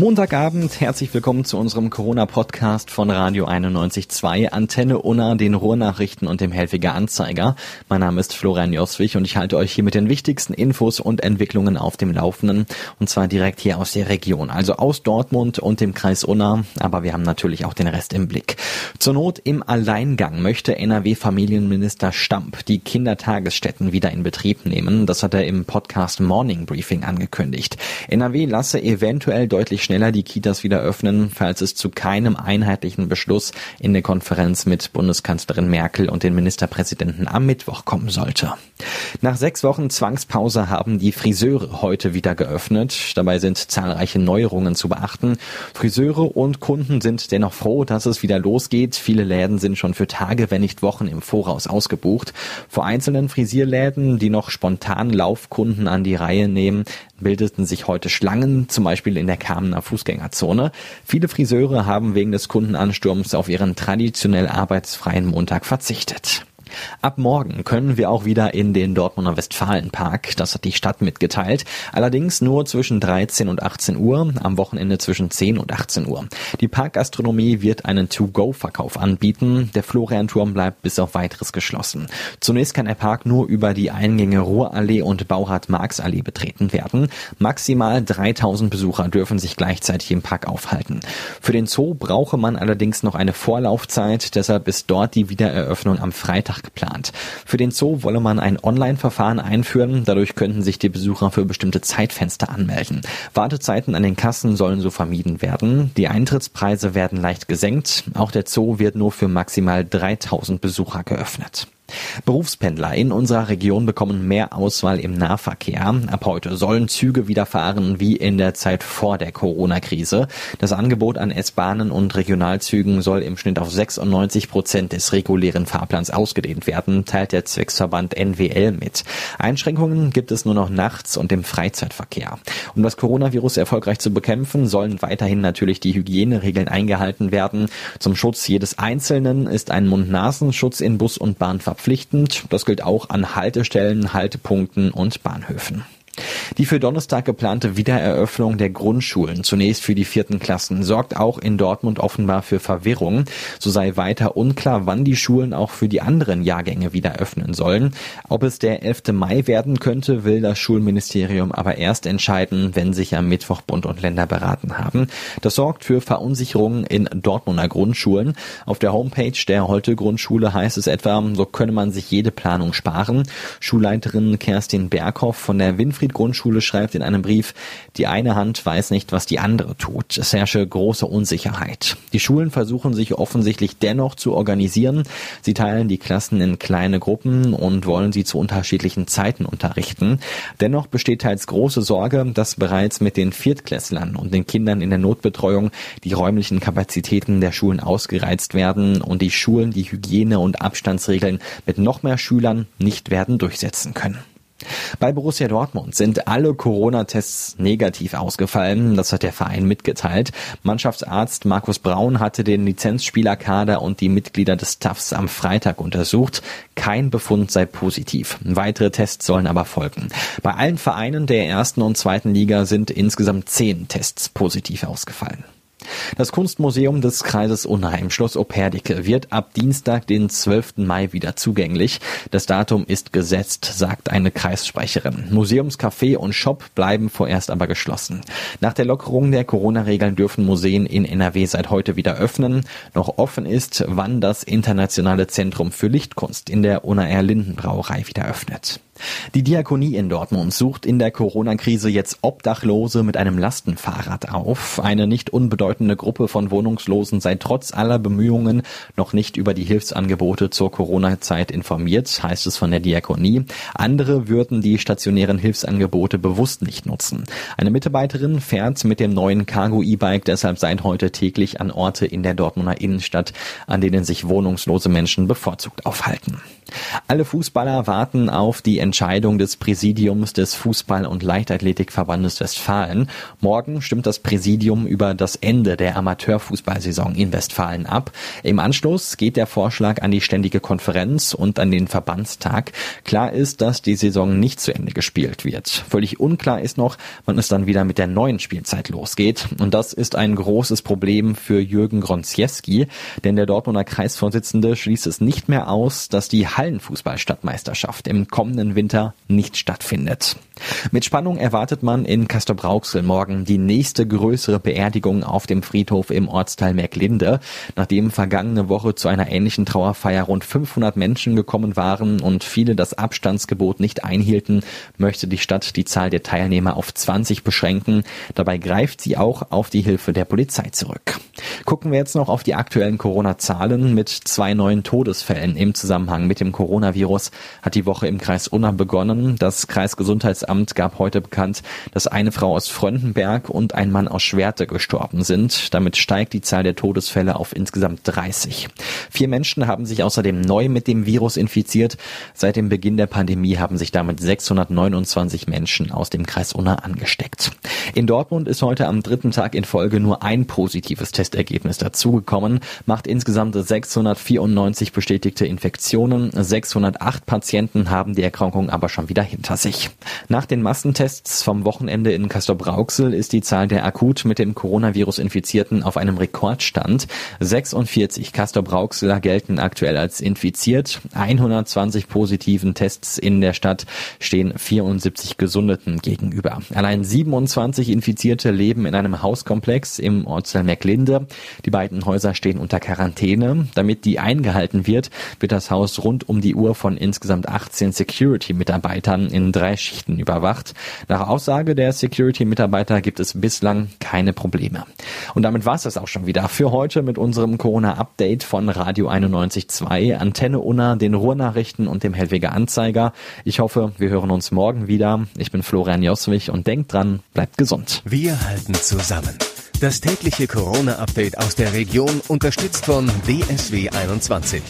Montagabend, herzlich willkommen zu unserem Corona-Podcast von Radio 91.2, Antenne Unna, den Ruhrnachrichten und dem Helfiger Anzeiger. Mein Name ist Florian Joswig und ich halte euch hier mit den wichtigsten Infos und Entwicklungen auf dem Laufenden und zwar direkt hier aus der Region, also aus Dortmund und dem Kreis Unna, aber wir haben natürlich auch den Rest im Blick. Zur Not im Alleingang möchte NRW-Familienminister Stamp die Kindertagesstätten wieder in Betrieb nehmen. Das hat er im Podcast Morning Briefing angekündigt. NRW lasse eventuell deutlich schneller die Kitas wieder öffnen, falls es zu keinem einheitlichen Beschluss in der Konferenz mit Bundeskanzlerin Merkel und den Ministerpräsidenten am Mittwoch kommen sollte. Nach sechs Wochen Zwangspause haben die Friseure heute wieder geöffnet. Dabei sind zahlreiche Neuerungen zu beachten. Friseure und Kunden sind dennoch froh, dass es wieder losgeht. Viele Läden sind schon für Tage, wenn nicht Wochen im Voraus ausgebucht. Vor einzelnen Frisierläden, die noch spontan Laufkunden an die Reihe nehmen, bildeten sich heute Schlangen, zum Beispiel in der Kamener Fußgängerzone. Viele Friseure haben wegen des Kundenansturms auf ihren traditionell arbeitsfreien Montag verzichtet. Ab morgen können wir auch wieder in den Dortmunder Westfalenpark. Das hat die Stadt mitgeteilt. Allerdings nur zwischen 13 und 18 Uhr, am Wochenende zwischen 10 und 18 Uhr. Die Parkgastronomie wird einen To-Go-Verkauf anbieten. Der Florianturm bleibt bis auf weiteres geschlossen. Zunächst kann der Park nur über die Eingänge Ruhrallee und Baurat-Marx-Allee betreten werden. Maximal 3000 Besucher dürfen sich gleichzeitig im Park aufhalten. Für den Zoo brauche man allerdings noch eine Vorlaufzeit. Deshalb ist dort die Wiedereröffnung am Freitag Freitag geplant. Für den Zoo wolle man ein Online-Verfahren einführen. Dadurch könnten sich die Besucher für bestimmte Zeitfenster anmelden. Wartezeiten an den Kassen sollen so vermieden werden. Die Eintrittspreise werden leicht gesenkt. Auch der Zoo wird nur für maximal 3000 Besucher geöffnet. Berufspendler in unserer Region bekommen mehr Auswahl im Nahverkehr. Ab heute sollen Züge wieder fahren wie in der Zeit vor der Corona-Krise. Das Angebot an S-Bahnen und Regionalzügen soll im Schnitt auf 96 Prozent des regulären Fahrplans ausgedehnt werden, teilt der Zwecksverband NWL mit. Einschränkungen gibt es nur noch nachts und im Freizeitverkehr. Um das Coronavirus erfolgreich zu bekämpfen, sollen weiterhin natürlich die Hygieneregeln eingehalten werden. Zum Schutz jedes Einzelnen ist ein Mund-Nasenschutz in Bus und Bahn verpflichtend. Das gilt auch an Haltestellen, Haltepunkten und Bahnhöfen. Die für Donnerstag geplante Wiedereröffnung der Grundschulen, zunächst für die vierten Klassen, sorgt auch in Dortmund offenbar für Verwirrung. So sei weiter unklar, wann die Schulen auch für die anderen Jahrgänge wieder öffnen sollen. Ob es der 11. Mai werden könnte, will das Schulministerium aber erst entscheiden, wenn sich am Mittwoch Bund und Länder beraten haben. Das sorgt für Verunsicherungen in Dortmunder Grundschulen. Auf der Homepage der Holte Grundschule heißt es etwa, so könne man sich jede Planung sparen. Schulleiterin Kerstin Berghoff von der Winfried Winfried Grundschule schreibt in einem Brief, die eine Hand weiß nicht, was die andere tut. Es herrsche große Unsicherheit. Die Schulen versuchen sich offensichtlich dennoch zu organisieren. Sie teilen die Klassen in kleine Gruppen und wollen sie zu unterschiedlichen Zeiten unterrichten. Dennoch besteht teils große Sorge, dass bereits mit den Viertklässlern und den Kindern in der Notbetreuung die räumlichen Kapazitäten der Schulen ausgereizt werden und die Schulen die Hygiene- und Abstandsregeln mit noch mehr Schülern nicht werden durchsetzen können. Bei Borussia Dortmund sind alle Corona-Tests negativ ausgefallen. Das hat der Verein mitgeteilt. Mannschaftsarzt Markus Braun hatte den Lizenzspielerkader und die Mitglieder des Staffs am Freitag untersucht. Kein Befund sei positiv. Weitere Tests sollen aber folgen. Bei allen Vereinen der ersten und zweiten Liga sind insgesamt zehn Tests positiv ausgefallen. Das Kunstmuseum des Kreises Unna im Schloss Operdicke wird ab Dienstag, den 12. Mai wieder zugänglich. Das Datum ist gesetzt, sagt eine Kreissprecherin. Museumscafé und Shop bleiben vorerst aber geschlossen. Nach der Lockerung der Corona-Regeln dürfen Museen in NRW seit heute wieder öffnen. Noch offen ist, wann das Internationale Zentrum für Lichtkunst in der Unna R. Linden Brauerei wieder öffnet. Die Diakonie in Dortmund sucht in der Corona-Krise jetzt Obdachlose mit einem Lastenfahrrad auf. Eine nicht unbedeutende Gruppe von Wohnungslosen sei trotz aller Bemühungen noch nicht über die Hilfsangebote zur Corona-Zeit informiert, heißt es von der Diakonie. Andere würden die stationären Hilfsangebote bewusst nicht nutzen. Eine Mitarbeiterin fährt mit dem neuen Cargo-E-Bike deshalb seit heute täglich an Orte in der Dortmunder Innenstadt, an denen sich wohnungslose Menschen bevorzugt aufhalten. Alle Fußballer warten auf die Entscheidung des Präsidiums des Fußball- und Leichtathletikverbandes Westfalen. Morgen stimmt das Präsidium über das Ende der Amateurfußballsaison in Westfalen ab. Im Anschluss geht der Vorschlag an die Ständige Konferenz und an den Verbandstag. Klar ist, dass die Saison nicht zu Ende gespielt wird. Völlig unklar ist noch, wann es dann wieder mit der neuen Spielzeit losgeht. Und das ist ein großes Problem für Jürgen Gronziewski, denn der Dortmunder Kreisvorsitzende schließt es nicht mehr aus, dass die Hallenfußballstadtmeisterschaft im kommenden Winter nicht stattfindet. Mit Spannung erwartet man in Castrop-Rauxel morgen die nächste größere Beerdigung auf dem Friedhof im Ortsteil Merklinde, nachdem vergangene Woche zu einer ähnlichen Trauerfeier rund 500 Menschen gekommen waren und viele das Abstandsgebot nicht einhielten, möchte die Stadt die Zahl der Teilnehmer auf 20 beschränken. Dabei greift sie auch auf die Hilfe der Polizei zurück. Gucken wir jetzt noch auf die aktuellen Corona-Zahlen mit zwei neuen Todesfällen im Zusammenhang mit dem Coronavirus hat die Woche im Kreis Unna begonnen. Das Kreisgesundheitsamt gab heute bekannt, dass eine Frau aus Fröndenberg und ein Mann aus Schwerte gestorben sind. Damit steigt die Zahl der Todesfälle auf insgesamt 30. Vier Menschen haben sich außerdem neu mit dem Virus infiziert. Seit dem Beginn der Pandemie haben sich damit 629 Menschen aus dem Kreis Unna angesteckt. In Dortmund ist heute am dritten Tag in Folge nur ein positives Testergebnis dazugekommen, macht insgesamt 694 bestätigte Infektionen. 608 Patienten haben die Erkrankung aber schon wieder hinter sich. Nach den Massentests vom Wochenende in Castrop-Rauxel ist die Zahl der akut mit dem Coronavirus Infizierten auf einem Rekordstand. 46 Castrop-Rauxeler gelten aktuell als infiziert. 120 positiven Tests in der Stadt stehen 74 Gesundeten gegenüber. Allein 27 Infizierte leben in einem Hauskomplex im Ortsteil Merklinde. Die beiden Häuser stehen unter Quarantäne. Damit die eingehalten wird, wird das Haus rund um die Uhr von insgesamt 18 Security-Mitarbeitern in drei Schichten überwacht. Nach Aussage der Security-Mitarbeiter gibt es bislang keine Probleme. Und damit war es das auch schon wieder für heute mit unserem Corona-Update von Radio 91.2, Antenne Unna, den Ruhrnachrichten und dem Hellweger Anzeiger. Ich hoffe, wir hören uns morgen wieder. Ich bin Florian Joswig und denkt dran, bleibt gesund. Wir halten zusammen. Das tägliche Corona-Update aus der Region unterstützt von DSW 21.